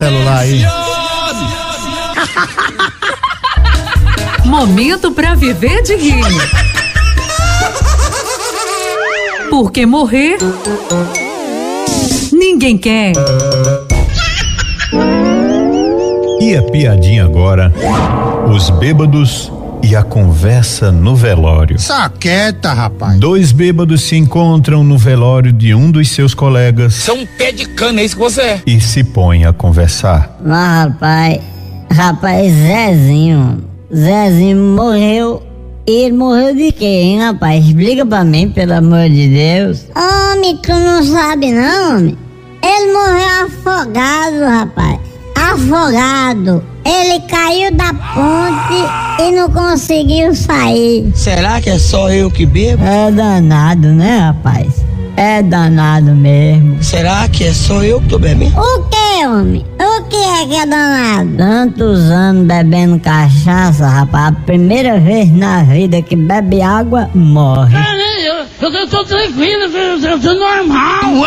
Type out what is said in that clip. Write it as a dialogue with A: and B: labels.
A: celular aí.
B: Momento pra viver de rir. Porque morrer ninguém quer.
C: E a piadinha agora? Os bêbados e a conversa no velório.
A: Saqueta, rapaz.
C: Dois bêbados se encontram no velório de um dos seus colegas
D: é um pé de cana, é isso que você é.
C: e se põem a conversar.
E: Mas rapaz, rapaz, Zezinho, Zezinho morreu. E ele morreu de quê, hein, rapaz? Explica pra mim, pelo amor de Deus. Homem, tu não sabe não, homem? Ele morreu afogado, rapaz. Afogado. Ele caiu da ponte e não conseguiu sair.
F: Será que é só eu que bebo?
E: É danado, né, rapaz? É danado mesmo.
F: Será que é só eu que tô bebendo?
E: O que, homem? O que é que é danado? Tantos anos bebendo cachaça, rapaz. A primeira vez na vida que bebe água, morre.
G: Eu, eu, eu tô tranquilo, eu, eu tô normal.